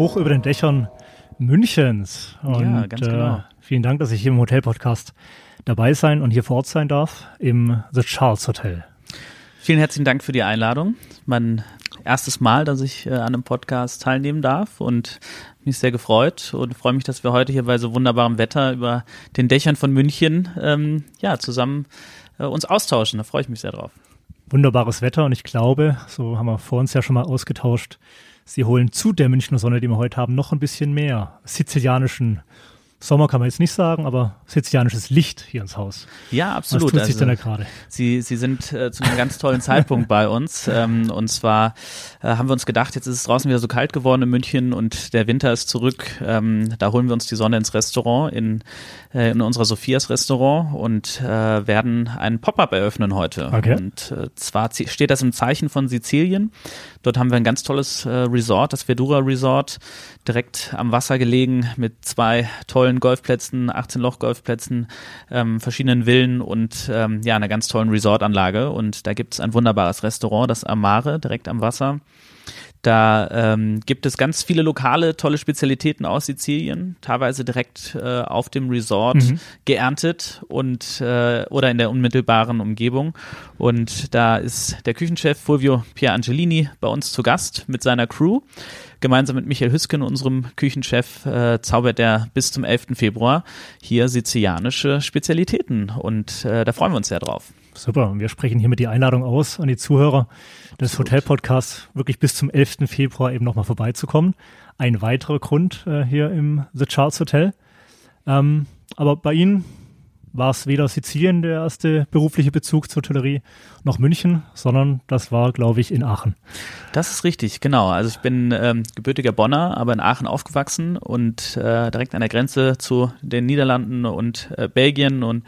hoch über den Dächern Münchens. Und, Ja, ganz genau. Äh, vielen Dank, dass ich hier im Hotel-Podcast dabei sein und hier vor Ort sein darf im The Charles Hotel. Vielen herzlichen Dank für die Einladung. Mein erstes Mal, dass ich äh, an einem Podcast teilnehmen darf und mich sehr gefreut und freue mich, dass wir heute hier bei so wunderbarem Wetter über den Dächern von München ähm, ja zusammen äh, uns austauschen. Da freue ich mich sehr drauf. Wunderbares Wetter und ich glaube, so haben wir vor uns ja schon mal ausgetauscht, Sie holen zu der Münchner Sonne, die wir heute haben, noch ein bisschen mehr sizilianischen Sommer kann man jetzt nicht sagen, aber sizilianisches Licht hier ins Haus. Ja, absolut. Was tut sich Also, denn da gerade? Sie, Sie sind äh, zu einem ganz tollen Zeitpunkt bei uns. Ähm, und zwar äh, haben wir uns gedacht, jetzt ist es draußen wieder so kalt geworden in München und der Winter ist zurück. Ähm, da holen wir uns die Sonne ins Restaurant, in, äh, in unser Sophias Restaurant und äh, werden einen Pop-up eröffnen heute. Okay. Und äh, zwar steht das im Zeichen von Sizilien. Dort haben wir ein ganz tolles äh, Resort, das Verdura Resort, direkt am Wasser gelegen mit zwei tollen Golfplätzen, 18 Loch Golfplätzen, ähm, verschiedenen Villen und ähm, ja, einer ganz tollen Resortanlage. Und da gibt es ein wunderbares Restaurant, das Amare, direkt am Wasser. Da ähm, gibt es ganz viele lokale, tolle Spezialitäten aus Sizilien, teilweise direkt äh, auf dem Resort Mhm. geerntet und äh, oder in der unmittelbaren Umgebung. Und da ist der Küchenchef Fulvio Pierangelini bei uns zu Gast mit seiner Crew. Gemeinsam mit Michael Hüsken, unserem Küchenchef, äh, zaubert er bis zum 11. Februar hier sizilianische Spezialitäten. Und äh, da freuen wir uns sehr drauf. Super. Wir sprechen hiermit die Einladung aus an die Zuhörer des Hotel-Podcasts, wirklich bis zum 11. Februar eben nochmal vorbeizukommen. Ein weiterer Grund äh, hier im The Charles Hotel. Ähm, aber bei Ihnen war es weder Sizilien der erste berufliche Bezug zur Hotellerie noch München, sondern das war, glaube ich, in Aachen. Das ist richtig, genau. Also ich bin ähm, gebürtiger Bonner, aber in Aachen aufgewachsen und äh, direkt an der Grenze zu den Niederlanden und äh, Belgien und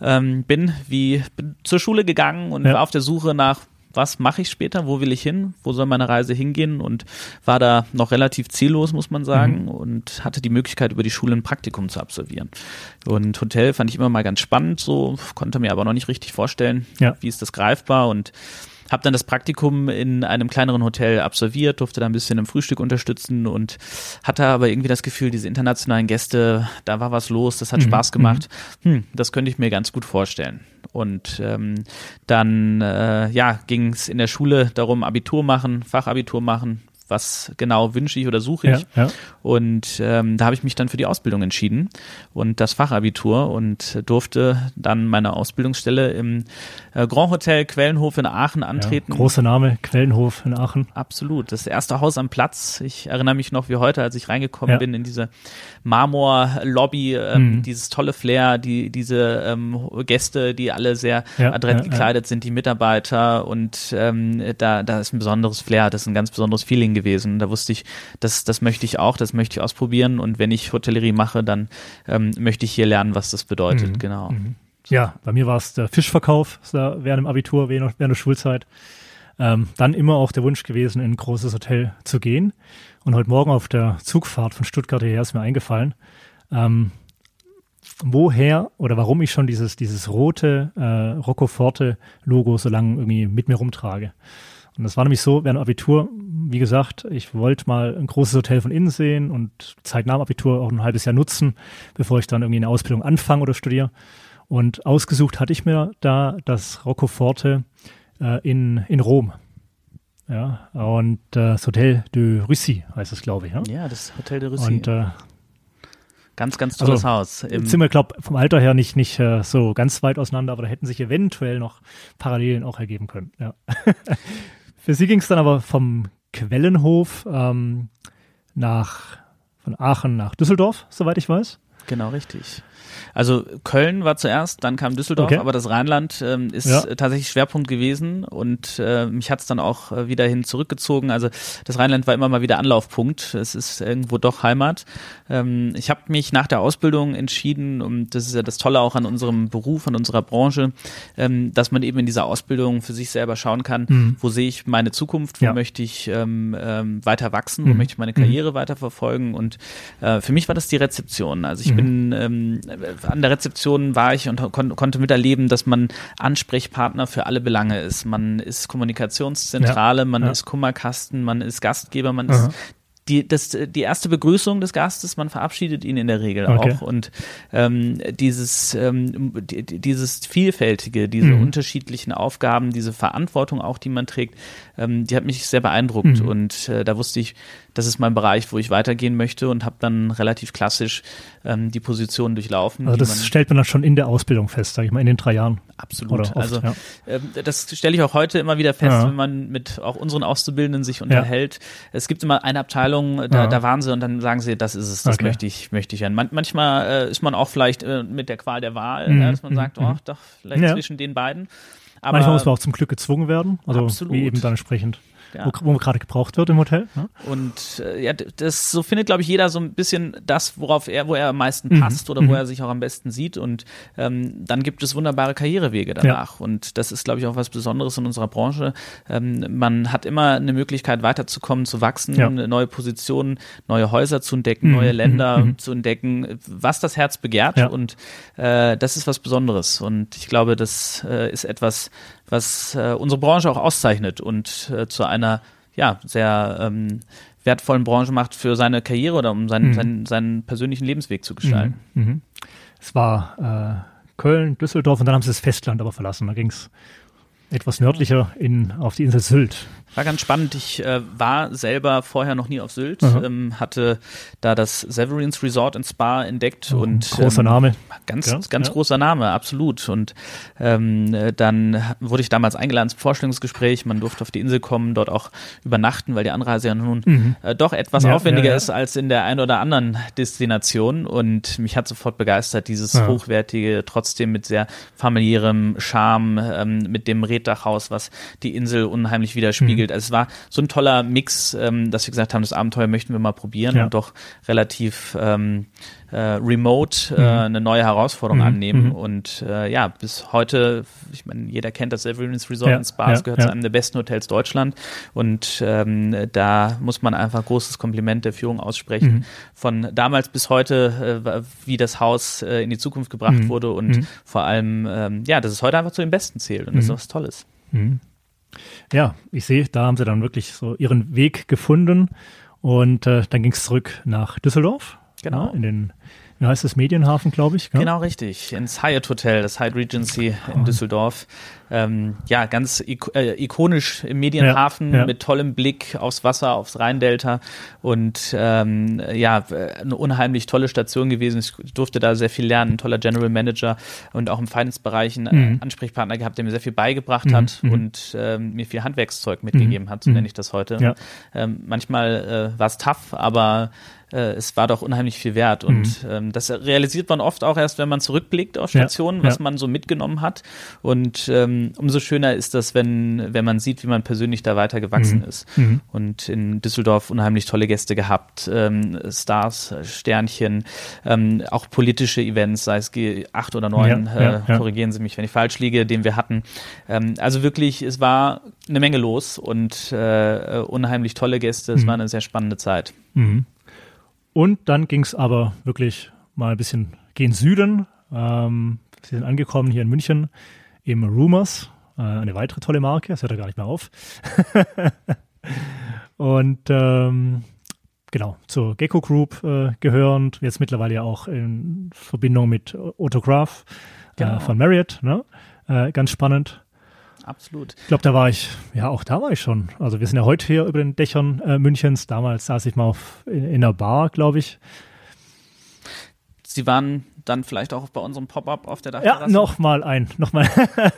ähm, bin wie bin zur Schule gegangen und Ja. war auf der Suche nach was mache ich später, wo will ich hin, wo soll meine Reise hingehen und war da noch relativ ziellos, muss man sagen, Mhm. und hatte die Möglichkeit, über die Schule ein Praktikum zu absolvieren. Und Hotel fand ich immer mal ganz spannend, so konnte mir aber noch nicht richtig vorstellen, Ja. wie ist das greifbar und habe dann das Praktikum in einem kleineren Hotel absolviert, durfte da ein bisschen im Frühstück unterstützen und hatte aber irgendwie das Gefühl, diese internationalen Gäste, da war was los, das hat Mhm, Spaß gemacht. Hm, das könnte ich mir ganz gut vorstellen. Und ähm, dann äh, ja, ging es in der Schule darum, Abitur machen, Fachabitur machen. Was genau wünsche ich oder suche ich? Ja, ja. Und ähm, da habe ich mich dann für die Ausbildung entschieden und das Fachabitur und durfte dann meine Ausbildungsstelle im äh, Grand Hotel Quellenhof in Aachen antreten. Ja, großer Name, Quellenhof in Aachen. Absolut. Das erste Haus am Platz. Ich erinnere mich noch wie heute, als ich reingekommen bin in diese Marmor-Lobby, ähm, Mhm. dieses tolle Flair, die, diese ähm, Gäste, die alle sehr adrett gekleidet sind, die Mitarbeiter und ähm, da, da ist ein besonderes Flair, das ist ein ganz besonderes Feeling gewesen. Da wusste ich, das, das möchte ich auch, das möchte ich ausprobieren und wenn ich Hotellerie mache, dann ähm, möchte ich hier lernen, was das bedeutet. Mhm. Genau. Ja, bei mir war es der Fischverkauf während dem Abitur, während während der Schulzeit. Ähm, dann immer auch der Wunsch gewesen, in ein großes Hotel zu gehen. Und heute Morgen auf der Zugfahrt von Stuttgart hierher ist mir eingefallen, ähm, woher oder warum ich schon dieses, dieses rote äh, Roccoforte-Logo so lange irgendwie mit mir rumtrage. Und das war nämlich so, während Abitur, wie gesagt, ich wollte mal ein großes Hotel von innen sehen und Zeit nach dem Abitur auch ein halbes Jahr nutzen, bevor ich dann irgendwie eine Ausbildung anfange oder studiere. Und ausgesucht hatte ich mir da das Roccoforte äh, in, in Rom. Ja, und äh, das Hotel de Russie heißt es, glaube ich. Ja? Ja, das Hotel de Russie. Und äh, ganz, ganz tolles also, Haus. Im, sind wir, glaube vom Alter her nicht, nicht äh, so ganz weit auseinander, aber da hätten sich eventuell noch Parallelen auch ergeben können. Ja. Für sie ging es dann aber vom Quellenhof ähm, nach von Aachen nach Düsseldorf, soweit ich weiß. Genau, richtig. Also Köln war zuerst, dann kam Düsseldorf, Okay. aber das Rheinland ähm, ist Ja. tatsächlich Schwerpunkt gewesen und äh, mich hat es dann auch äh, wieder hin zurückgezogen. Also das Rheinland war immer mal wieder Anlaufpunkt. Es ist irgendwo doch Heimat. Ähm, ich habe mich nach der Ausbildung entschieden, und das ist ja das Tolle auch an unserem Beruf, an unserer Branche, ähm, dass man eben in dieser Ausbildung für sich selber schauen kann, Mhm. wo sehe ich meine Zukunft, wo Ja. möchte ich ähm, ähm, weiter wachsen, wo Mhm. möchte ich meine Karriere weiter verfolgen und äh, für mich war das die Rezeption. Also ich Mhm. bin ähm, an der Rezeption war ich und kon konnte miterleben, dass man Ansprechpartner für alle Belange ist. Man ist Kommunikationszentrale, man Ja. ist Kummerkasten, man ist Gastgeber, man Aha. ist die, das, die erste Begrüßung des Gastes, man verabschiedet ihn in der Regel okay. auch. Und ähm, dieses, ähm, die, dieses Vielfältige, diese mhm. unterschiedlichen Aufgaben, diese Verantwortung auch, die man trägt, ähm, die hat mich sehr beeindruckt. Mhm. Und äh, da wusste ich, das ist mein Bereich, wo ich weitergehen möchte und habe dann relativ klassisch ähm, die Position durchlaufen. Also das man, stellt man dann schon in der Ausbildung fest, sage ich mal, in den drei Jahren. Absolut. Oft, also ja. äh, das stelle ich auch heute immer wieder fest, ja. wenn man mit auch unseren Auszubildenden sich unterhält. Ja. Es gibt immer eine Abteilung, da, da waren sie und dann sagen sie, das ist es, das okay. möchte ich, möchte ich werden. Man, manchmal äh, ist man auch vielleicht äh, mit der Qual der Wahl, mhm. dass man mhm. sagt, oh, doch, vielleicht zwischen den beiden. Aber manchmal muss man auch zum Glück gezwungen werden, also absolut. wie eben dann entsprechend ja. wo, wo gerade gebraucht wird im Hotel. Ne? Und äh, ja, das so findet, glaube ich, jeder so ein bisschen das, worauf er, wo er am meisten mhm. passt oder mhm. wo er sich auch am besten sieht. Und ähm, dann gibt es wunderbare Karrierewege danach. Ja. Und das ist, glaube ich, auch was Besonderes in unserer Branche. Ähm, man hat immer eine Möglichkeit, weiterzukommen, zu wachsen, ja. neue Positionen, neue Häuser zu entdecken, mhm. neue Länder mhm. zu entdecken, was das Herz begehrt. Und äh, das ist was Besonderes. Und ich glaube, das äh, ist etwas, was äh, unsere Branche auch auszeichnet und äh, zu einer ja sehr ähm, wertvollen Branche macht für seine Karriere oder um seinen, mhm. seinen, seinen persönlichen Lebensweg zu gestalten. Mhm. Mhm. Es war äh, Köln, Düsseldorf und dann haben sie das Festland aber verlassen. Da ging es etwas nördlicher in, auf die Insel Sylt. War ganz spannend. Ich äh, war selber vorher noch nie auf Sylt, ähm, hatte da das Severins Resort and Spa entdeckt oh, und großer ähm, Name. Ganz, ja, ganz ja. großer Name, absolut. Und ähm, dann wurde ich damals eingeladen zum Vorstellungsgespräch. Man durfte auf die Insel kommen, dort auch übernachten, weil die Anreise ja nun mhm. äh, doch etwas ja, aufwendiger ist als in der einen oder anderen Destination. Und mich hat sofort begeistert, dieses hochwertige, trotzdem mit sehr familiärem Charme, ähm, mit dem Reddachhaus, was die Insel unheimlich widerspiegelt. Mhm gespielt. Also es war so ein toller Mix, ähm, dass wir gesagt haben, das Abenteuer möchten wir mal probieren ja. und doch relativ ähm, äh, remote äh, mhm. eine neue Herausforderung mhm. annehmen. Mhm. Und äh, ja, bis heute, ich meine, jeder kennt das Evergreen's Resort ja. in Spas, ja. gehört zu einem der besten Hotels Deutschland. Und ähm, da muss man einfach großes Kompliment der Führung aussprechen. Mhm. Von damals bis heute, äh, wie das Haus äh, in die Zukunft gebracht mhm. wurde und mhm. vor allem, ähm, ja, dass es heute einfach zu den Besten zählt. Und das ist was Tolles. Ja, ich sehe, da haben sie dann wirklich so ihren Weg gefunden und äh, dann ging es zurück nach Düsseldorf. Genau. Ja, in den wie heißt das, Medienhafen, glaube ich. Gell? Genau, richtig. Ins Hyatt Hotel, das Hyatt Regency in. Düsseldorf. Ähm, ja, ganz ik äh, ikonisch im Medienhafen ja, ja. mit tollem Blick aufs Wasser, aufs Rheindelta und ähm, ja, eine unheimlich tolle Station gewesen. Ich durfte da sehr viel lernen, ein toller General Manager und auch im Finance-Bereich einen mhm. Ansprechpartner gehabt, der mir sehr viel beigebracht mhm. hat mhm. und ähm, mir viel Handwerkszeug mitgegeben hat, so mhm. nenne ich das heute. Ja. Ähm, manchmal äh, war es tough, aber äh, es war doch unheimlich viel wert. Und mhm. ähm, das realisiert man oft auch erst, wenn man zurückblickt auf Stationen, ja, was ja. man so mitgenommen hat. Und ähm, umso schöner ist das, wenn, wenn man sieht, wie man persönlich da weiter gewachsen mhm. ist. Mhm. Und in Düsseldorf unheimlich tolle Gäste gehabt, ähm, Stars, Sternchen, ähm, auch politische Events, sei es G8 oder 9, ja, äh, korrigieren Sie mich, wenn ich falsch liege, den wir hatten. Ähm, also wirklich, es war eine Menge los und äh, unheimlich tolle Gäste. Es mhm. war eine sehr spannende Zeit. Mhm. Und dann ging es aber wirklich mal ein bisschen gen Süden. Ähm, sie sind angekommen hier in München im Rumors, äh, eine weitere tolle Marke, das hört er gar nicht mehr auf. und ähm, genau, zur Gecko Group äh, gehörend, jetzt mittlerweile ja auch in Verbindung mit Autograph äh, genau. äh, von Marriott, ne? Äh, ganz spannend absolut. Ich glaube, da war ich, ja, auch da war ich schon. Also wir sind ja heute hier über den Dächern äh, Münchens. Damals saß ich mal auf, in, in einer Bar, glaube ich. Sie waren dann vielleicht auch bei unserem Pop-up auf der Dachterrasse? Ja, nochmal ein, nochmal.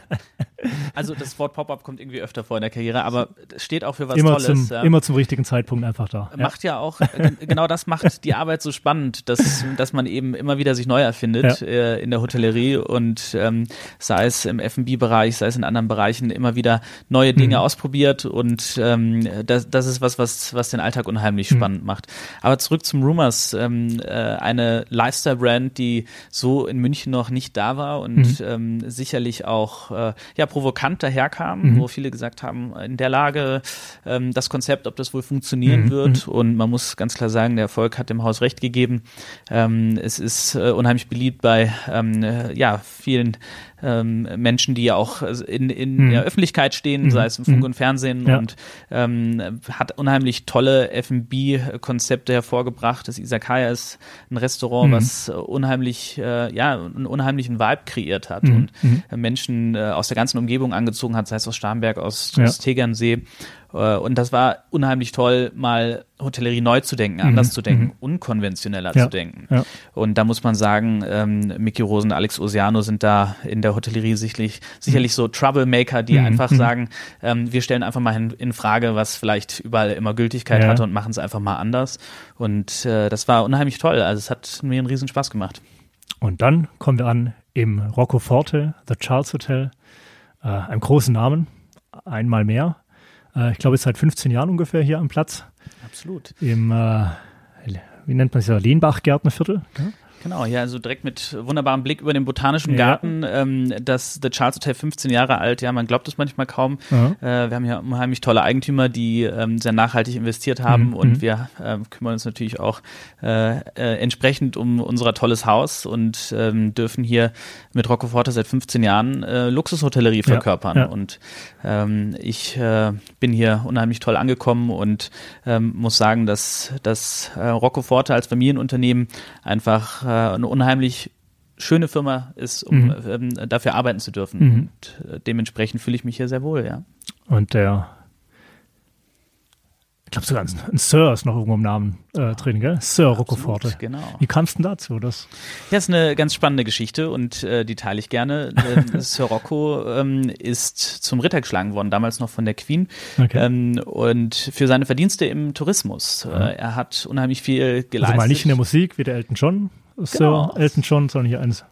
also das Wort Pop-up kommt irgendwie öfter vor in der Karriere, aber es steht auch für was immer Tolles. Zum, ja. Immer zum richtigen Zeitpunkt einfach da. Macht ja, ja auch, äh, genau das macht die Arbeit so spannend, dass, dass man eben immer wieder sich neu erfindet ja. äh, in der Hotellerie und ähm, sei es im F&B-Bereich, sei es in anderen Bereichen, immer wieder neue Dinge mhm. ausprobiert und ähm, das, das ist was, was, was den Alltag unheimlich mhm. spannend macht. Aber zurück zum Rumors, ähm, äh, eine Lifestyle-Brand, die so in München noch nicht da war und mhm. ähm, sicherlich auch äh, ja provokant daherkam, mhm. wo viele gesagt haben, in der Lage, ähm, das Konzept, ob das wohl funktionieren mhm. wird. Mhm. Und man muss ganz klar sagen, der Erfolg hat dem Haus recht gegeben. Ähm, es ist äh, unheimlich beliebt bei ähm, äh, ja, vielen ähm, Menschen, die ja auch in, in mhm. der Öffentlichkeit stehen, mhm. sei es im Funk mhm. und Fernsehen ja. und ähm, hat unheimlich tolle F&B-Konzepte hervorgebracht. Das Isakaya ist ein Restaurant, mhm. was unheimlich, äh, ja, einen unheimlichen Vibe kreiert hat mhm. und mhm. Menschen äh, aus der ganzen Umgebung angezogen hat, sei es aus Starnberg, aus, ja. aus Tegernsee äh, und das war unheimlich toll, mal Hotellerie neu zu denken, mhm. anders zu denken, mhm. unkonventioneller ja. zu denken. Ja. Und da muss man sagen, ähm, Mickey Rosen, Alex Osiano sind da in der Hotellerie sicherlich, sicherlich so Troublemaker, die mhm. einfach mhm. sagen, ähm, wir stellen einfach mal in, in, Frage, was vielleicht überall immer Gültigkeit ja. hatte und machen es einfach mal anders. Und äh, das war unheimlich toll. Also es hat mir einen riesen Spaß gemacht. Und dann kommen wir an im Rocco Forte, The Charles Hotel, äh, einem großen Namen, einmal mehr. Äh, ich glaube, ist seit 15 Jahren ungefähr hier am Platz. Absolut. Im, äh, wie nennt man es ja, Lehnbach-Gärtnerviertel. Ja? Genau, ja, also direkt mit wunderbarem Blick über den Botanischen ja. Garten. Ähm, das The Charles Hotel 15 Jahre alt, ja, man glaubt es manchmal kaum. Mhm. Äh, wir haben hier unheimlich tolle Eigentümer, die ähm, sehr nachhaltig investiert haben mhm. und mhm. wir äh, kümmern uns natürlich auch äh, äh, entsprechend um unser tolles Haus und ähm, dürfen hier mit Rocco Forte seit 15 Jahren äh, Luxushotellerie verkörpern. Ja. Ja. Und ähm, ich äh, bin hier unheimlich toll angekommen und ähm, muss sagen, dass das äh, Rocco Forte als Familienunternehmen einfach eine unheimlich schöne Firma ist, um mhm. ähm, dafür arbeiten zu dürfen. Mhm. Und äh, dementsprechend fühle ich mich hier sehr wohl, ja. Und der ich glaube sogar ein, Sir ist noch irgendwo im Namen äh, drin, gell? Sir Roccoforte. Genau. Wie kam es denn dazu? Das? Ja, ist eine ganz spannende Geschichte und äh, die teile ich gerne. Ähm, Sir Rocco ähm, ist zum Ritter geschlagen worden, damals noch von der Queen. Okay. Ähm, und für seine Verdienste im Tourismus. Mhm. Äh, er hat unheimlich viel geleistet. Also mal nicht in der Musik wie der Elton John, Sir genau. Elton John, sondern hier eins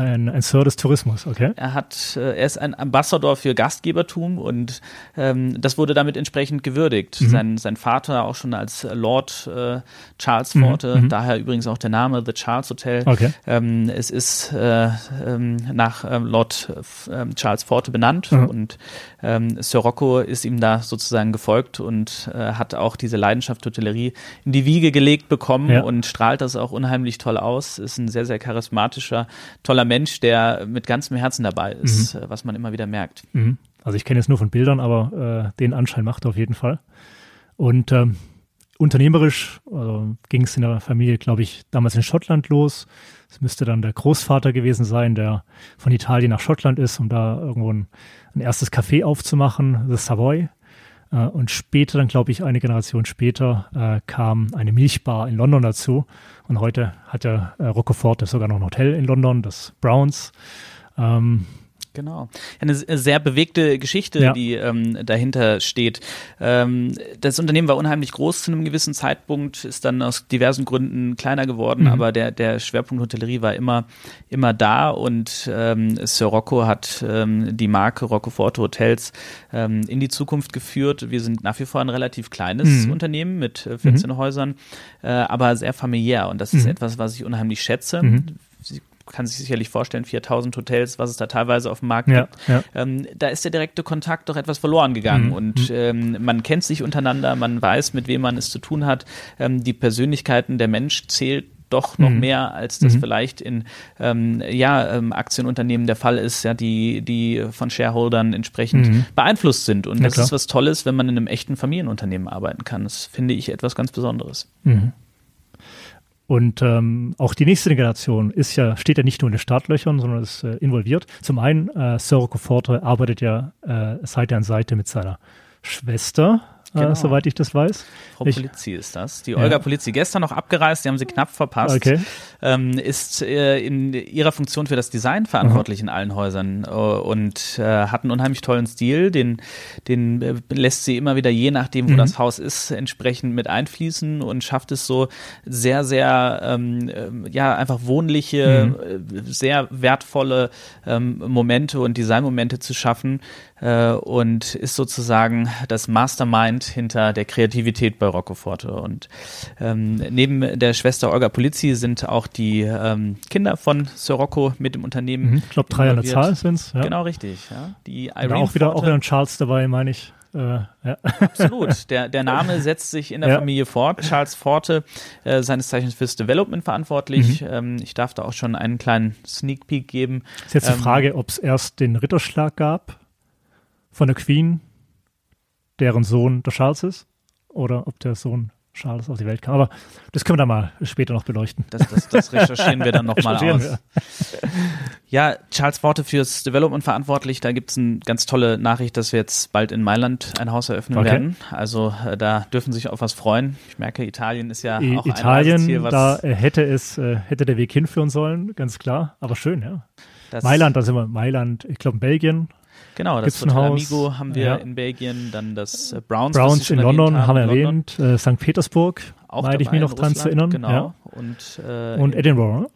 ein, ein Sir des Tourismus, okay. Er hat, äh, er ist ein Ambassador für Gastgebertum und ähm, das wurde damit entsprechend gewürdigt. Mhm. Sein, sein Vater auch schon als Lord äh, Charles Forte, mhm. mhm. daher übrigens auch der Name The Charles Hotel. Okay. Ähm, es ist äh, ähm, nach ähm, Lord äh, Charles Forte benannt mhm. und ähm, Sir Rocco ist ihm da sozusagen gefolgt und äh, hat auch diese Leidenschaft Hotellerie in die Wiege gelegt bekommen ja. und strahlt das auch unheimlich toll aus. Ist ein sehr, sehr charismatischer, toller Mensch, der mit ganzem Herzen dabei ist, mhm. Äh, was man immer wieder merkt. Mhm. Also ich kenne es nur von Bildern, aber äh, den Anschein macht er auf jeden Fall. Und ähm, unternehmerisch also ging es in der Familie, glaube ich, damals in Schottland los. Es müsste dann der Großvater gewesen sein, der von Italien nach Schottland ist, um da irgendwo ein, ein erstes Café aufzumachen, The Savoy. Äh, und später, dann glaube ich, eine Generation später, äh, kam eine Milchbar in London dazu. Und heute hat der äh, Rockefort sogar noch ein Hotel in London, das Browns. Ähm, Genau. Eine sehr bewegte Geschichte, ja. die ähm, dahinter steht. Ähm, das Unternehmen war unheimlich groß zu einem gewissen Zeitpunkt, ist dann aus diversen Gründen kleiner geworden, mhm. aber der, der Schwerpunkt Hotellerie war immer, immer da und ähm, Sir Rocco hat ähm, die Marke Roccoforte Hotels ähm, in die Zukunft geführt. Wir sind nach wie vor ein relativ kleines mhm. Unternehmen mit 14 äh, mhm. Häusern, äh, aber sehr familiär und das ist mhm. etwas, was ich unheimlich schätze. Mhm. Kann sich sicherlich vorstellen, 4000 Hotels, was es da teilweise auf dem Markt ja, gibt. Ja. Ähm, da ist der direkte Kontakt doch etwas verloren gegangen mhm. und mhm. ähm, man kennt sich untereinander, man weiß, mit wem man es zu tun hat. Ähm, die Persönlichkeiten, der Mensch zählt doch noch mhm. mehr, als das mhm. vielleicht in ähm, ja, ähm, Aktienunternehmen der Fall ist, ja, die, die von Shareholdern entsprechend mhm. beeinflusst sind. Und ja, das klar. ist was Tolles, wenn man in einem echten Familienunternehmen arbeiten kann. Das finde ich etwas ganz Besonderes. Und ähm, auch die nächste Generation ist ja, steht ja nicht nur in den Startlöchern, sondern ist äh, involviert. Zum einen, äh, Sir Forte arbeitet ja äh, Seite an Seite mit seiner Schwester, genau. äh, soweit ich das weiß. Frau ich, Polizzi ist das. Die Olga ja. Polizzi, gestern noch abgereist, die haben sie knapp verpasst. Okay. Ähm, ist äh, in ihrer Funktion für das Design verantwortlich mhm. in allen Häusern äh, und äh, hat einen unheimlich tollen Stil. Den, den äh, lässt sie immer wieder, je nachdem, wo mhm. das Haus ist, entsprechend mit einfließen und schafft es so sehr, sehr, ähm, äh, ja, einfach wohnliche, mhm. sehr wertvolle ähm, Momente und Designmomente zu schaffen und ist sozusagen das Mastermind Mastermind hinter der Kreativität bei Roccoforte. Und ähm, neben der Schwester Olga Polizzi sind auch die ähm, Kinder von Sir Rocco mit dem Unternehmen. Mhm, ich glaube, drei an der Zahl sind es. Ja. Genau, richtig. Ja. Die Irene auch wieder, auch wieder ein Charles dabei, meine ich. Äh, ja. Absolut. Der, der Name setzt sich in der ja. Familie fort. Charles Forte, äh, seines Zeichens fürs Development verantwortlich. Mhm. Ähm, ich darf da auch schon einen kleinen Sneak Peek geben. Ist jetzt ähm, die Frage, ob es erst den Ritterschlag gab von der Queen, deren Sohn der Charles ist, oder ob der Sohn Charles auf die Welt kam. Aber das können wir dann mal später noch beleuchten. Das, das, das recherchieren wir dann nochmal aus. Wir. Ja, Charles Worte fürs Development verantwortlich. Da gibt es eine ganz tolle Nachricht, dass wir jetzt bald in Mailand ein Haus eröffnen okay. werden. Also äh, da dürfen sich auf was freuen. Ich merke, Italien ist ja I auch Italien, ein Ziel, da äh, hätte es, äh, hätte der Weg hinführen sollen, ganz klar. Aber schön, ja. Das Mailand, da sind wir Mailand, ich glaube in Belgien, Genau, das Hotel Amigo haben wir ja. in Belgien, dann das äh, Browns. Browns in London haben, wir erwähnt, äh, St. Petersburg, auch meine ich mich noch dran zu erinnern. Genau. Ja. Und, äh, Und Edinburgh.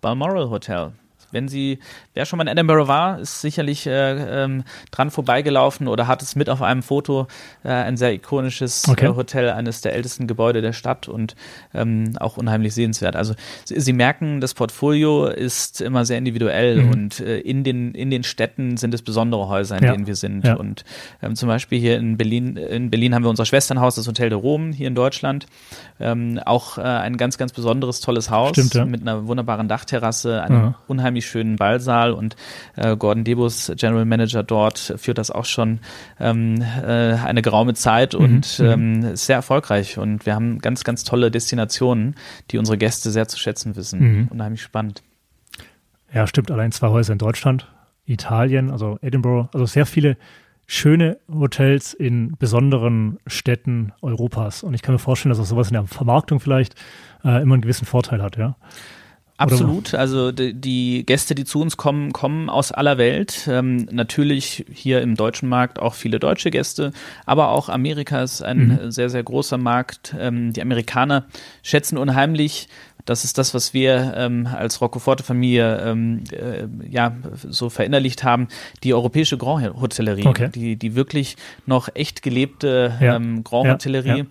Balmoral Hotel wenn sie, wer schon mal in Edinburgh war, ist sicherlich äh, ähm, dran vorbeigelaufen oder hat es mit auf einem Foto, äh, ein sehr ikonisches okay. äh, Hotel, eines der ältesten Gebäude der Stadt und ähm, auch unheimlich sehenswert. Also sie, sie, merken, das Portfolio ist immer sehr individuell mhm. und äh, in, den, in den Städten sind es besondere Häuser, in ja. denen wir sind. Ja. Und ähm, zum Beispiel hier in Berlin, in Berlin haben wir unser Schwesternhaus, das Hotel de Rom hier in Deutschland. Ähm, auch äh, ein ganz, ganz besonderes, tolles Haus Stimmt, ja. mit einer wunderbaren Dachterrasse, einem unheimlich unheimlich schönen Ballsaal und äh, Gordon Debus, General Manager dort, führt das auch schon ähm, äh, eine geraume Zeit mhm, und mhm. ähm, ist sehr erfolgreich. Und wir haben ganz, ganz tolle Destinationen, die unsere Gäste sehr zu schätzen wissen. Mhm. Unheimlich spannend. Ja, stimmt. Allein zwei Häuser in Deutschland, Italien, also Edinburgh, also sehr viele schöne Hotels in besonderen Städten Europas. Und ich kann mir vorstellen, dass auch sowas in der Vermarktung vielleicht äh, immer einen gewissen Vorteil hat, ja. Absolut. Also die, die, Gäste, die zu uns kommen, kommen aus aller Welt. Ähm, natürlich hier im deutschen Markt auch viele deutsche Gäste, aber auch Amerika ist ein mhm. sehr, sehr großer Markt. Ähm, die Amerikaner schätzen unheimlich das ist das, was wir ähm, als Roccoforte-Familie ähm, äh, ja so verinnerlicht haben, die europäische Grand Hotellerie, okay. die, die wirklich noch echt gelebte ja. ähm, Grand Hotellerie. Ja,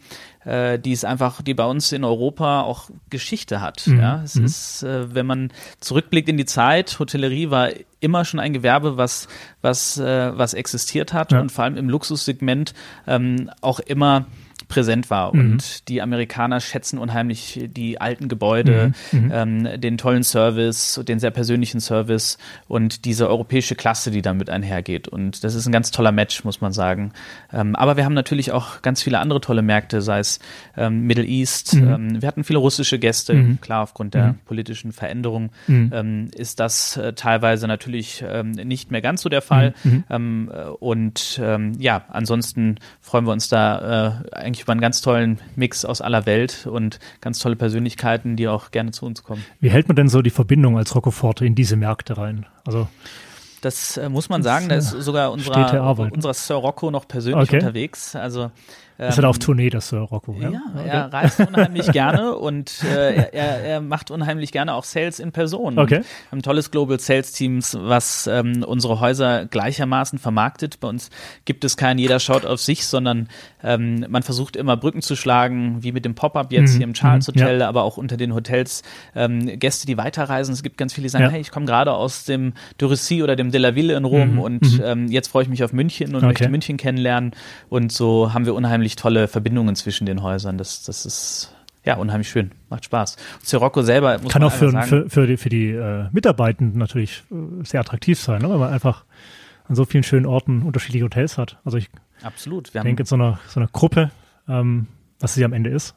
äh, die ist einfach, die bei uns in Europa auch Geschichte hat. Mhm. Ja, es mhm. ist, äh, wenn man zurückblickt in die Zeit, Hotellerie war immer schon ein Gewerbe, was was äh, was existiert hat ja. und vor allem im Luxussegment ähm, auch immer präsent war. Mhm. Und die Amerikaner schätzen unheimlich die alten Gebäude, mhm. mhm. ähm, den tollen Service, den sehr persönlichen Service und diese europäische Klasse, die damit einhergeht. Und das ist ein ganz toller Match, muss man sagen. Ähm, aber wir haben natürlich auch ganz viele andere tolle Märkte, sei es ähm, Middle East. Mhm. Ähm, wir hatten viele russische Gäste, mhm. klar, aufgrund der mhm. politischen Veränderung ähm, ist das äh, teilweise natürlich ähm, nicht mehr ganz so der Fall. Äh, und ja, ansonsten freuen wir uns da äh, eigentlich über einen ganz tollen Mix aus aller Welt und ganz tolle Persönlichkeiten, die auch gerne zu uns kommen. Wie hält man denn so die Verbindung als Roccoforte in diese Märkte rein? Also das äh, muss man sagen, da ist sogar unserer, unserer Sir Rocco noch persönlich okay. unterwegs. Also ist halt auf Tournee, das Sir Rocco. Ja, ja er reist unheimlich gerne und äh, er, er macht unheimlich gerne auch Sales in Person. Okay. Wir haben ein tolles Global Sales Teams, was ähm, unsere Häuser gleichermaßen vermarktet. Bei uns gibt es kein jeder schaut auf sich, sondern ähm, man versucht immer Brücken zu schlagen, wie mit dem Pop-up jetzt mhm. hier im Charles mhm. Hotel, ja. aber auch unter den Hotels ähm, Gäste, die weiterreisen. Es gibt ganz viele, die sagen, ja. hey, ich komme gerade aus dem Durissi oder dem De La Ville in Rom mhm. und mhm. ähm, jetzt freue ich mich auf München und okay. möchte München kennenlernen. Und so haben wir unheimlich unheimlich tolle Verbindungen zwischen den Häusern. Das, das ist ja unheimlich schön, macht Spaß. Sirocco selber muss kann auch für, sagen, für, für die, für die äh, Mitarbeitenden natürlich äh, sehr attraktiv sein, ne? weil man einfach an so vielen schönen Orten unterschiedliche Hotels hat. Also ich Absolut. Wir denke, in so einer, so einer Gruppe, ähm, was sie am Ende ist,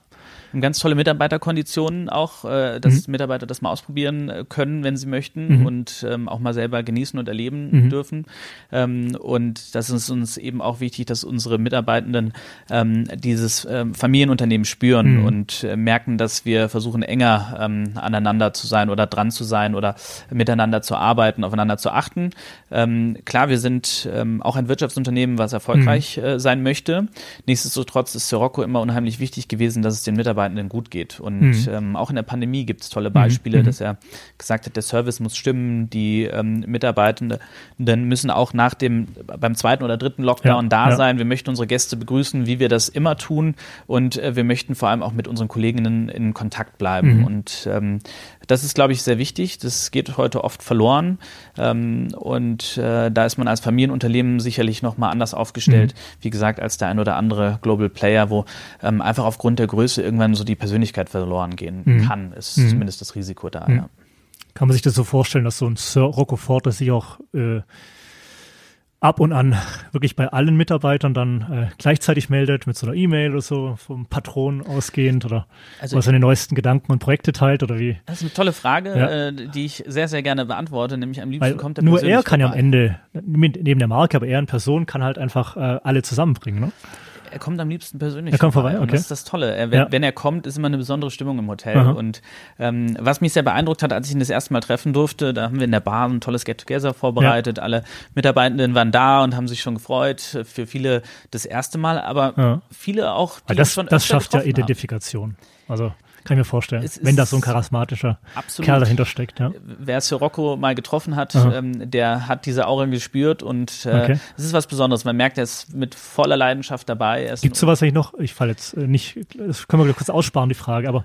ganz tolle Mitarbeiterkonditionen auch, äh, dass mhm. Mitarbeiter das mal ausprobieren äh, können, wenn sie möchten mhm. und ähm, auch mal selber genießen und erleben mhm. dürfen. Ähm, und das ist uns eben auch wichtig, dass unsere Mitarbeitenden ähm, dieses ähm, Familienunternehmen spüren mhm. und äh, merken, dass wir versuchen, enger ähm, aneinander zu sein oder dran zu sein oder miteinander zu arbeiten, aufeinander zu achten. Ähm, klar, wir sind auch ein Wirtschaftsunternehmen, was erfolgreich mhm. äh, sein möchte. Nichtsdestotrotz ist Sirocco immer unheimlich wichtig gewesen, dass es den Mitarbeitern Mitarbeitenden gut geht. Und mhm. ähm, auch in der Pandemie gibt es tolle Beispiele, mhm. dass er gesagt hat, der Service muss stimmen, die ähm, Mitarbeitenden müssen auch nach dem, beim zweiten oder dritten Lockdown ja, da ja. sein. Wir möchten unsere Gäste begrüßen, wie wir das immer tun. Und äh, wir möchten vor allem auch mit unseren Kolleginnen in Kontakt bleiben. Mhm. Und ähm, das ist, glaube ich, sehr wichtig. Das geht heute oft verloren. Ähm, und äh, da ist man als Familienunternehmen sicherlich nochmal anders aufgestellt, mhm. wie gesagt, als der ein oder andere Global Player, wo ähm, einfach aufgrund der Größe irgendwann so die Persönlichkeit verloren gehen mhm. kann, ist mhm. zumindest das Risiko da. Mhm. Ja. Kann man sich das so vorstellen, dass so ein Sir Rocco Forte sich auch äh, ab und an wirklich bei allen Mitarbeitern dann äh, gleichzeitig meldet mit so einer E-Mail oder so vom Patron ausgehend oder also was seine neuesten Gedanken und Projekte teilt oder wie? Das ist eine tolle Frage, ja. äh, die ich sehr, sehr gerne beantworte, nämlich am liebsten Weil kommt er Nur er kann vorbei. ja am Ende, neben der Marke, aber er in Person kann halt einfach äh, alle zusammenbringen, ne? Er kommt am liebsten persönlich. Er kommt vorbei, okay. Und das ist das Tolle. Er, wenn, ja. wenn, er kommt, ist immer eine besondere Stimmung im Hotel. Aha. Und ähm, was mich sehr beeindruckt hat, als ich ihn das erste Mal treffen durfte, da haben wir in der Bar ein tolles Get-Together vorbereitet. Ja. Alle Mitarbeitenden waren da und haben sich schon gefreut. Für viele das erste Mal, aber ja. viele auch, die das, schon Das schafft ja Identifikation. Also kann ich mir vorstellen, es wenn da so ein charismatischer absolut. Kerl dahinter steckt. Ja. Wer Sirocco mal getroffen hat, ähm, der hat diese Aura gespürt und äh, okay. es ist was Besonderes. Man merkt, er ist mit voller Leidenschaft dabei. Gibt es sowas eigentlich noch? Ich falle jetzt äh, nicht, das können wir kurz aussparen, die Frage, aber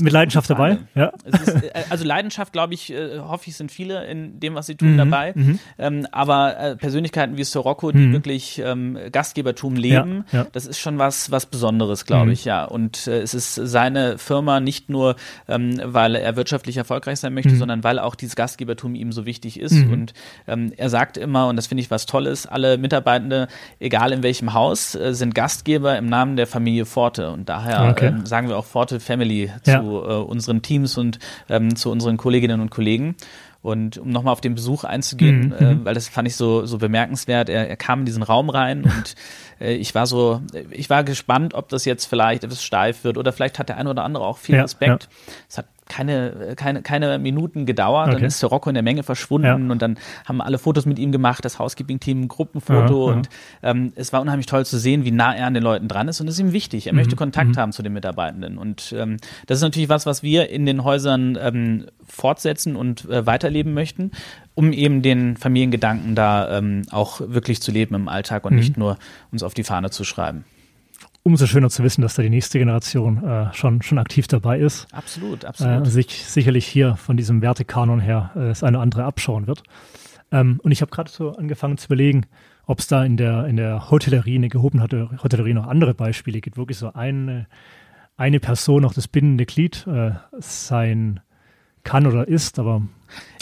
mit Leidenschaft dabei? Ja. Ist, äh, also Leidenschaft, glaube ich, äh, hoffe ich, sind viele in dem, was sie tun, mhm, dabei. Mhm. Ähm, aber äh, Persönlichkeiten wie Sirocco, die mhm. wirklich ähm, Gastgebertum leben, ja, ja. das ist schon was, was Besonderes, glaube mhm. ich, ja. Und äh, es ist seine Firma nicht nur, ähm, weil er wirtschaftlich erfolgreich sein möchte, mhm. sondern weil auch dieses Gastgebertum ihm so wichtig ist. Mhm. Und ähm, er sagt immer, und das finde ich was Tolles, alle Mitarbeitende, egal in welchem Haus, äh, sind Gastgeber im Namen der Familie Forte. Und daher okay. ähm, sagen wir auch Forte Family zu zu äh, unseren Teams und ähm, zu unseren Kolleginnen und Kollegen. Und um nochmal auf den Besuch einzugehen, mhm. äh, mhm. weil das fand ich so, so bemerkenswert, er, er kam in diesen Raum rein und äh, ich war so, ich war gespannt, ob das jetzt vielleicht etwas steif wird oder vielleicht hat der eine oder andere auch viel ja, Respekt. Ja. Es hat keine, keine, keine Minuten gedauert. Okay. Dann ist der Rocco in der Menge verschwunden ja. und dann haben alle Fotos mit ihm gemacht, das Housekeeping-Team, ein Gruppenfoto ja, und ähm, es war unheimlich toll zu sehen, wie nah er an den Leuten dran ist und das ist ihm wichtig. Er mhm. möchte Kontakt mhm. haben zu den Mitarbeitenden und ähm, das ist natürlich was, was wir in den Häusern ähm, fortsetzen und äh, weiterleben möchten, um eben den Familiengedanken da ähm, auch wirklich zu leben im Alltag und mhm. nicht nur uns auf die Fahne zu schreiben umso schöner zu wissen, dass da die nächste Generation äh, schon, schon aktiv dabei ist. Absolut, absolut. Äh, sich sicherlich hier von diesem Wertekanon her äh, das eine oder andere abschauen wird. Ähm, und ich habe gerade so angefangen zu überlegen, ob es da in der, in der Hotellerie, in der gehobenen Hotellerie noch andere Beispiele gibt. Wirklich so eine, eine Person, noch das bindende Glied äh, sein kann oder ist, aber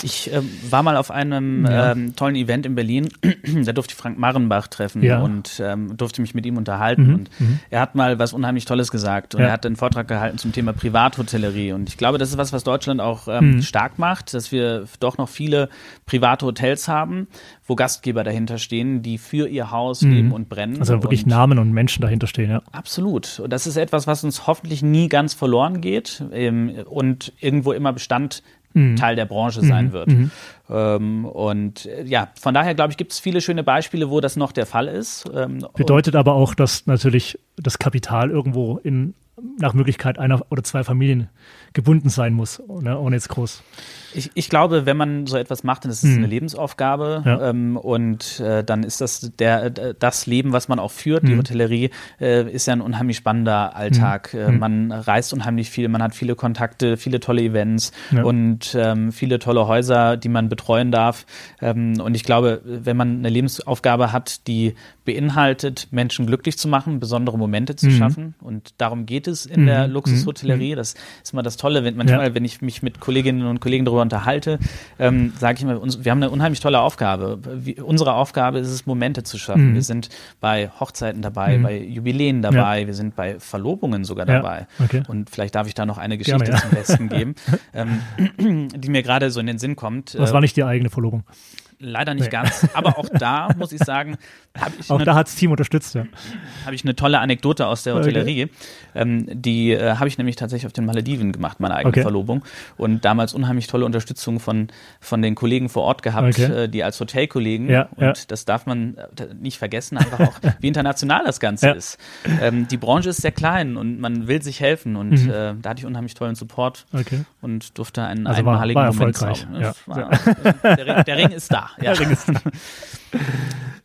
ich äh, war mal auf einem ja. ähm, tollen Event in Berlin, da durfte ich Frank Marrenbach treffen ja. und ähm, durfte mich mit ihm unterhalten. Mhm. Und mhm. er hat mal was unheimlich Tolles gesagt und ja. er hat einen Vortrag gehalten zum Thema Privathotellerie. Und ich glaube, das ist was, was Deutschland auch ähm, mhm. stark macht, dass wir doch noch viele private Hotels haben, wo Gastgeber dahinter stehen, die für ihr Haus mhm. leben und brennen. Also wirklich und Namen und Menschen dahinter stehen, ja. Absolut. Und das ist etwas, was uns hoffentlich nie ganz verloren geht ähm, und irgendwo immer Bestand mhm. Teil der Branche sein mhm. wird. Mhm. Ähm, und äh, ja, von daher glaube ich, gibt es viele schöne Beispiele, wo das noch der Fall ist. Ähm, Bedeutet aber auch, dass natürlich das Kapital irgendwo in nach Möglichkeit einer oder zwei Familien gebunden sein muss, ne, ohne jetzt groß. Ich, ich glaube, wenn man so etwas macht, dann ist es hm. eine Lebensaufgabe ja. ähm, und äh, dann ist das der das Leben, was man auch führt. Hm. Die Hotellerie äh, ist ja ein unheimlich spannender Alltag. Hm. Äh, hm. man reist unheimlich viel, man hat viele Kontakte, viele tolle Events ja. und ähm, viele tolle Häuser, die man betreuen darf. Ähm, und ich glaube, wenn man eine Lebensaufgabe hat, die beinhaltet, Menschen glücklich zu machen, besondere Momente zu hm. schaffen und darum geht es in der hm. Luxushotellerie. Das ist mal das Tolle, wenn manchmal, ja. wenn ich mich mit Kolleginnen und Kollegen darüber unterhalte, ähm, sage ich immer, uns, wir haben eine unheimlich tolle Aufgabe. Wie, unsere Aufgabe ist es, Momente zu schaffen. Mhm. Wir sind bei Hochzeiten dabei, mhm. bei Jubiläen dabei, ja. wir sind bei Verlobungen sogar dabei. Ja. Okay. Und vielleicht darf ich da noch eine Geschichte Gerne, zum Besten geben, ähm, die mir gerade so in den Sinn kommt. Das war nicht die eigene Verlobung. Leider nicht nee. ganz, aber auch da muss ich sagen, habe ich. Auch eine, da hat's Team unterstützt, ja. Habe ich eine tolle Anekdote aus der Hotellerie. Okay. Ähm, die äh, habe ich nämlich tatsächlich auf den Malediven gemacht, meine eigene okay. Verlobung. Und damals unheimlich tolle Unterstützung von, von den Kollegen vor Ort gehabt, okay. äh, die als Hotelkollegen. Ja, und ja. das darf man äh, nicht vergessen, einfach auch, wie international das Ganze ist. Ähm, die Branche ist sehr klein und man will sich helfen. Und mhm. äh, da hatte ich unheimlich tollen Support und durfte einen also einmaligen war, war Moment zaubern. Ja. War, der, Ring, der Ring ist da. Ja.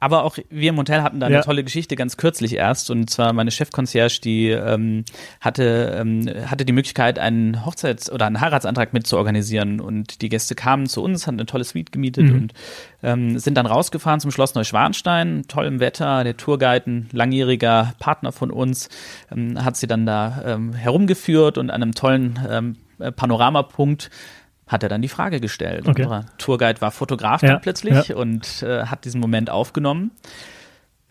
Aber auch wir im Hotel hatten da eine ja. tolle Geschichte ganz kürzlich erst. Und zwar meine Chefconcierge, die ähm, hatte, ähm, hatte die Möglichkeit, einen Hochzeits- oder einen Heiratsantrag mit zu organisieren. Und die Gäste kamen zu uns, hatten eine tolle Suite gemietet mhm. und ähm, sind dann rausgefahren zum Schloss Neuschwanstein. Tollem Wetter, der Tourguide, ein langjähriger Partner von uns, ähm, hat sie dann da ähm, herumgeführt und an einem tollen ähm, Panoramapunkt hat er dann die Frage gestellt. Okay. Unser Tourguide war Fotograf ja, dann plötzlich ja. und äh, hat diesen Moment aufgenommen.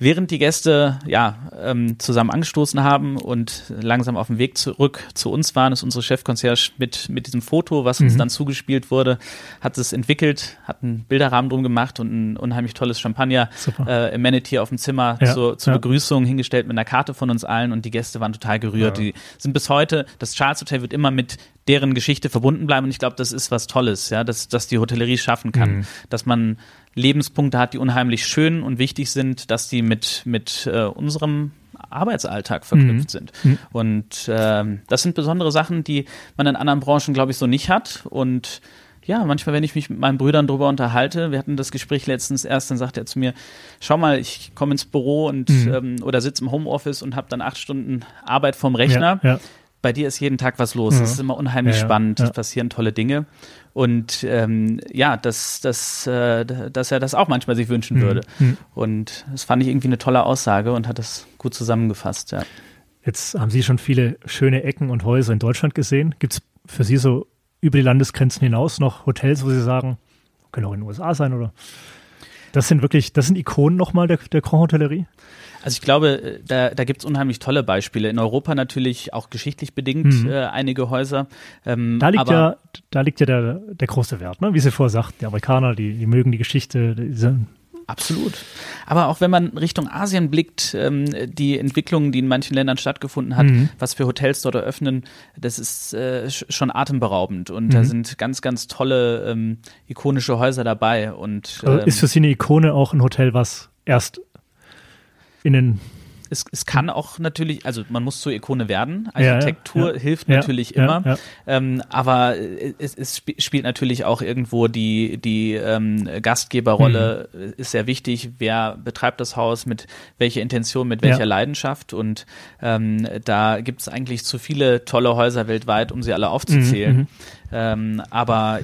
Während die Gäste ja ähm, zusammen angestoßen haben und langsam auf dem Weg zurück zu uns waren, ist unsere Chefconcierge mit mit diesem Foto, was uns mhm. dann zugespielt wurde, hat es entwickelt, hat einen Bilderrahmen drum gemacht und ein unheimlich tolles Champagner äh, Amenity auf dem Zimmer ja, zur, zur ja. Begrüßung hingestellt mit einer Karte von uns allen und die Gäste waren total gerührt. Ja. Die sind bis heute, das Charles Hotel wird immer mit deren Geschichte verbunden bleiben und ich glaube, das ist was Tolles, ja, dass, dass die Hotellerie schaffen kann, mhm. dass man Lebenspunkte hat, die unheimlich schön und wichtig sind, dass die mit, mit äh, unserem Arbeitsalltag verknüpft mhm. sind. Mhm. Und ähm, das sind besondere Sachen, die man in anderen Branchen, glaube ich, so nicht hat. Und ja, manchmal, wenn ich mich mit meinen Brüdern darüber unterhalte, wir hatten das Gespräch letztens erst, dann sagt er zu mir, schau mal, ich komme ins Büro und mhm. ähm, oder sitze im Homeoffice und habe dann acht Stunden Arbeit vorm Rechner. Ja, ja. Bei dir ist jeden Tag was los. Es mhm. ist immer unheimlich ja, spannend, es passieren tolle Dinge. Und ähm, ja, dass, dass, äh, dass er das auch manchmal sich wünschen mhm. würde. Mhm. Und das fand ich irgendwie eine tolle Aussage und hat das gut zusammengefasst, ja. Jetzt haben Sie schon viele schöne Ecken und Häuser in Deutschland gesehen. Gibt es für Sie so über die Landesgrenzen hinaus noch Hotels, wo Sie sagen, können auch in den USA sein oder? Das sind wirklich, das sind Ikonen nochmal der, der Grand Hotellerie? Also ich glaube, da, da gibt es unheimlich tolle Beispiele. In Europa natürlich auch geschichtlich bedingt mhm. äh, einige Häuser. Ähm, da liegt ja, da liegt ja der, der große Wert, ne? wie Sie vorher sagt, die Amerikaner, die, die mögen die Geschichte, diese Absolut. Aber auch wenn man Richtung Asien blickt, ähm, die Entwicklungen, die in manchen Ländern stattgefunden hat, mhm. was für Hotels dort eröffnen, das ist äh, schon atemberaubend. Und mhm. da sind ganz, ganz tolle ähm, ikonische Häuser dabei. Und ähm, also ist für Sie eine Ikone auch ein Hotel, was erst in den es, es kann auch natürlich, also man muss zur Ikone werden. Architektur ja, ja, hilft natürlich immer. Ähm, aber es, es, spielt natürlich auch irgendwo die, die ähm, Gastgeberrolle, mhm. ist sehr wichtig. Wer betreibt das Haus, mit welcher Intention, mit welcher Leidenschaft. Und ähm, da gibt es eigentlich zu viele tolle Häuser weltweit, um sie alle aufzuzählen. Mhm. Ähm, aber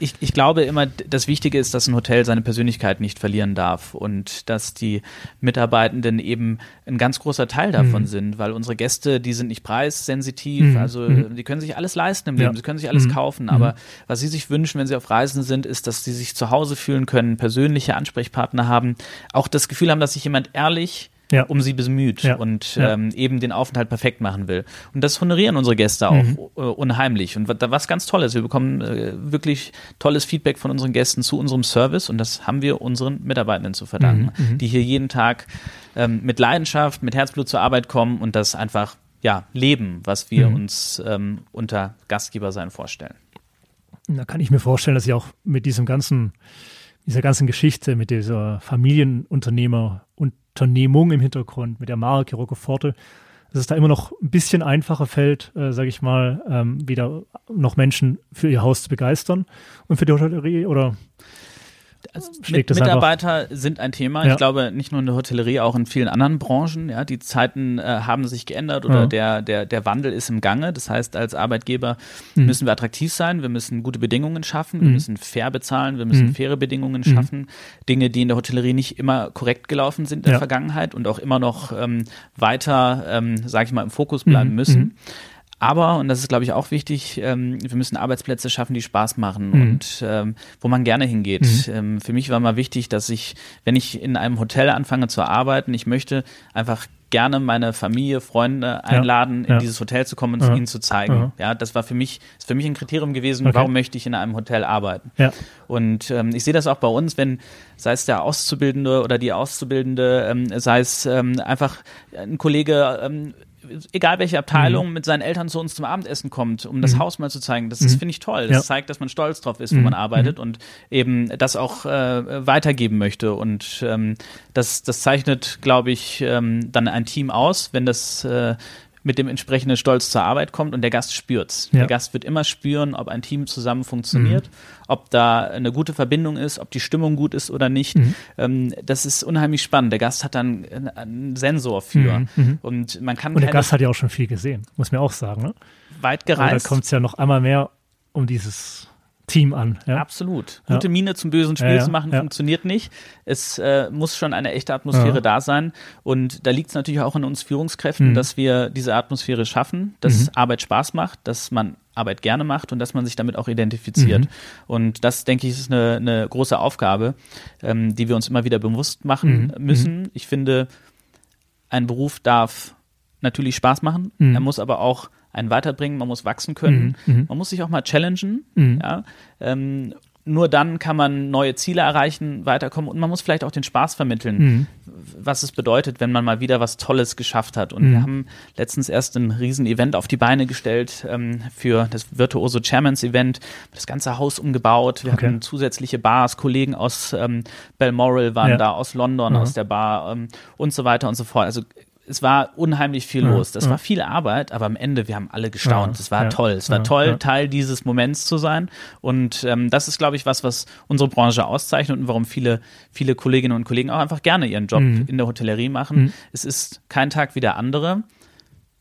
ich, ich glaube immer, das Wichtige ist, dass ein Hotel seine Persönlichkeit nicht verlieren darf und dass die Mitarbeitenden eben ein ganz großer Teil davon mhm. sind, weil unsere Gäste, die sind nicht preissensitiv, mhm. also mhm. die können sich alles leisten im Leben, ja. sie können sich alles mhm. kaufen, aber mhm. was sie sich wünschen, wenn sie auf Reisen sind, ist, dass sie sich zu Hause fühlen können, persönliche Ansprechpartner haben, auch das Gefühl haben, dass sich jemand ehrlich ja. um sie bemüht ja. und ja. Ähm, eben den Aufenthalt perfekt machen will. Und das honorieren unsere Gäste auch mhm. äh, unheimlich. Und was ganz Tolles, wir bekommen äh, wirklich tolles Feedback von unseren Gästen zu unserem Service und das haben wir unseren Mitarbeitenden zu verdanken, mhm. mhm. die hier jeden Tag ähm, mit Leidenschaft, mit Herzblut zur Arbeit kommen und das einfach ja, leben, was wir mhm. uns ähm, unter Gastgebersein vorstellen. Da kann ich mir vorstellen, dass Sie auch mit diesem ganzen, dieser ganzen Geschichte, mit dieser Familienunternehmer Unternehmung im Hintergrund mit der Marke Roccoforte, dass es da immer noch ein bisschen einfacher fällt, äh, sage ich mal, ähm, wieder noch Menschen für ihr Haus zu begeistern und für die Hotellerie oder also mit, Mitarbeiter einfach. sind ein Thema. Ja. Ich glaube, nicht nur in der Hotellerie, auch in vielen anderen Branchen. Ja, die Zeiten äh, haben sich geändert oder ja. der, der, der Wandel ist im Gange. Das heißt, als Arbeitgeber mhm. müssen wir attraktiv sein, wir müssen gute Bedingungen schaffen, mhm. wir müssen fair bezahlen, wir müssen mhm. faire Bedingungen mhm. schaffen. Dinge, die in der Hotellerie nicht immer korrekt gelaufen sind in der ja. Vergangenheit und auch immer noch ähm, weiter, ähm, sage ich mal, im Fokus bleiben mhm. müssen. Aber, und das ist, glaube ich, auch wichtig, ähm, wir müssen Arbeitsplätze schaffen, die Spaß machen mhm. und ähm, wo man gerne hingeht. Mhm. Ähm, für mich war mal wichtig, dass ich, wenn ich in einem Hotel anfange zu arbeiten, ich möchte einfach gerne meine Familie, Freunde einladen, ja, in dieses Hotel zu kommen und ja. ihnen zu zeigen. Ja, das war für mich, ist für mich ein Kriterium gewesen, okay. warum möchte ich in einem Hotel arbeiten. Ja. Und ähm, ich sehe das auch bei uns, wenn, sei es der Auszubildende oder die Auszubildende, ähm, sei es ähm, einfach ein Kollege ähm, egal welche Abteilung, mhm. mit seinen Eltern zu uns zum Abendessen kommt, um das mhm. Haus mal zu zeigen. Das, das mhm. finde ich toll. Das ja. zeigt, dass man stolz drauf ist, wo mhm. man arbeitet mhm. und eben das auch äh, weitergeben möchte. Und ähm, das, das zeichnet, glaube ich, ähm, dann ein Team aus, wenn das äh, mit dem entsprechenden Stolz zur Arbeit kommt und der Gast spürt's. Ja. Der Gast wird immer spüren, ob ein Team zusammen funktioniert, mhm. ob da eine gute Verbindung ist, ob die Stimmung gut ist oder nicht. Mhm. Ähm, das ist unheimlich spannend. Der Gast hat dann einen Sensor für mhm. mhm. und man kann und der Gast hat ja auch schon viel gesehen, muss man auch sagen. Ne? Weit gereist. Da kommt es ja noch einmal mehr um dieses Team an. Ja? Absolut. Gute ja. Miene zum bösen Spiel ja, zu machen, funktioniert nicht. Es äh, muss schon eine echte Atmosphäre da sein. Und da liegt es natürlich auch an uns Führungskräften, mhm. dass wir diese Atmosphäre schaffen, dass mhm. Arbeit Spaß macht, dass man Arbeit gerne macht und dass man sich damit auch identifiziert. Mhm. Und das, denke ich, ist eine, eine große Aufgabe, ähm, die wir uns immer wieder bewusst machen mhm. müssen. Mhm. Ich finde, ein Beruf darf natürlich Spaß machen. Mhm. Er muss aber auch einen weiterbringen, man muss wachsen können, mhm, mhm. man muss sich auch mal challengen. Mhm. Ja, ähm, nur dann kann man neue Ziele erreichen, weiterkommen und man muss vielleicht auch den Spaß vermitteln, mhm. was es bedeutet, wenn man mal wieder was Tolles geschafft hat. Und mhm. wir haben letztens erst ein Riesen-Event auf die Beine gestellt ähm, für das Virtuoso Chairmans Event, das ganze Haus umgebaut. Wir okay. hatten zusätzliche Bars, Kollegen aus ähm, Balmoral waren ja. da, aus London, mhm. aus der Bar ähm, und so weiter und so fort. Also es war unheimlich viel ja, los. Das ja. war viel Arbeit, aber am Ende, wir haben alle gestaunt. Es ja, war toll. Es war toll, Teil dieses Moments zu sein. Und ähm, das ist, glaube ich, was, was unsere Branche auszeichnet und warum viele, viele Kolleginnen und Kollegen auch einfach gerne ihren Job mhm. in der Hotellerie machen. Mhm. Es ist kein Tag wie der andere.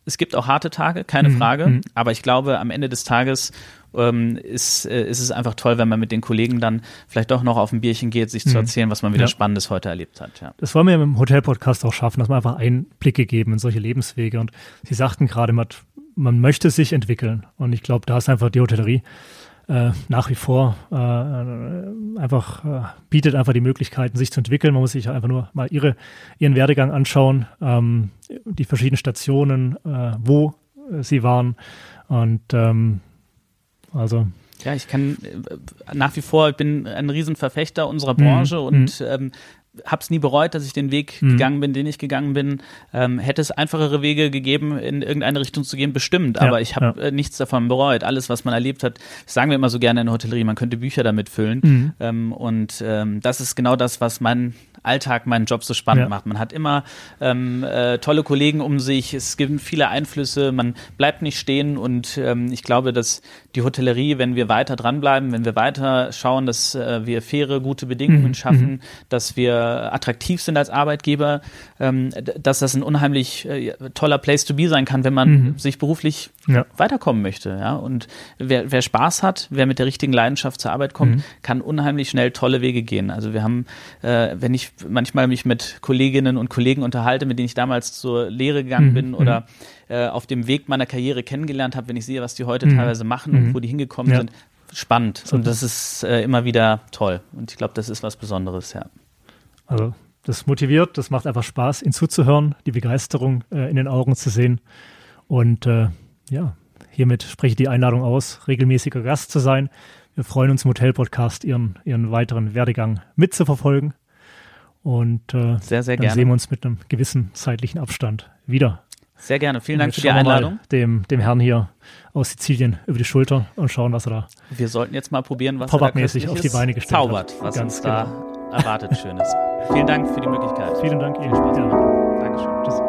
Es gibt auch harte Tage, keine mhm. Frage. Mhm. Aber ich glaube, am Ende des Tages ähm, ist, äh, ist es einfach toll, wenn man mit den Kollegen dann vielleicht doch noch auf ein Bierchen geht, sich mhm. zu erzählen, was man wieder ja. Spannendes heute erlebt hat. Ja. Das wollen wir im Hotel-Podcast auch schaffen, dass man einfach Einblicke geben in solche Lebenswege. Und Sie sagten gerade, man, man möchte sich entwickeln. Und ich glaube, da ist einfach die Hotellerie äh, nach wie vor äh, einfach äh, bietet einfach die Möglichkeiten, sich zu entwickeln. Man muss sich einfach nur mal ihre, ihren Werdegang anschauen, ähm, die verschiedenen Stationen, äh, wo sie waren. Und ähm, also ja, ich kann äh, nach wie vor, ich bin ein Riesenverfechter unserer Branche mhm. und mhm. ähm, habe es nie bereut, dass ich den Weg mhm. gegangen bin, den ich gegangen bin. Ähm, hätte es einfachere Wege gegeben, in irgendeine Richtung zu gehen, bestimmt. Aber ja, ich habe ja. äh, nichts davon bereut. Alles, was man erlebt hat, sagen wir immer so gerne in der Hotellerie, man könnte Bücher damit füllen. Mhm. Ähm, und ähm, das ist genau das, was mein Alltag meinen Job so spannend ja. macht. Man hat immer ähm, äh, tolle Kollegen um sich, es gibt viele Einflüsse, man bleibt nicht stehen und ähm, ich glaube, dass die Hotellerie, wenn wir weiter dranbleiben, wenn wir weiter schauen, dass äh, wir faire, gute Bedingungen mhm. schaffen, mhm. dass wir attraktiv sind als Arbeitgeber, ähm, dass das ein unheimlich äh, toller Place to be sein kann, wenn man mhm. sich beruflich ja. weiterkommen möchte. Ja? Und wer, wer Spaß hat, wer mit der richtigen Leidenschaft zur Arbeit kommt, mhm. kann unheimlich schnell tolle Wege gehen. Also wir haben, äh, wenn ich manchmal mich mit Kolleginnen und Kollegen unterhalte, mit denen ich damals zur Lehre gegangen mhm. bin oder mhm. Äh, auf dem Weg meiner Karriere kennengelernt habe, wenn ich sehe, was die heute mhm. teilweise machen und mhm. wo die hingekommen ja. sind, spannend. Und das ist äh, immer wieder toll. Und ich glaube, das ist was Besonderes, ja. Also das motiviert, das macht einfach Spaß, ihn zuzuhören, die Begeisterung äh, in den Augen zu sehen. Und äh, ja, hiermit spreche ich die Einladung aus, regelmäßiger Gast zu sein. Wir freuen uns im Hotel-Podcast, ihren, ihren weiteren Werdegang mitzuverfolgen. Und äh, sehr, sehr dann gerne. sehen wir uns mit einem gewissen zeitlichen Abstand wieder. Sehr gerne. Vielen Dank für die Einladung. Dem, dem Herrn hier aus Sizilien über die Schulter und schauen, was er da. Wir sollten jetzt mal probieren, was er da mäßig auf die Beine gestellt zaubert, hat. was Ganz uns genau. da erwartet Schönes. Vielen Dank für die Möglichkeit. Vielen Dank Ihnen. Spaß. Ja.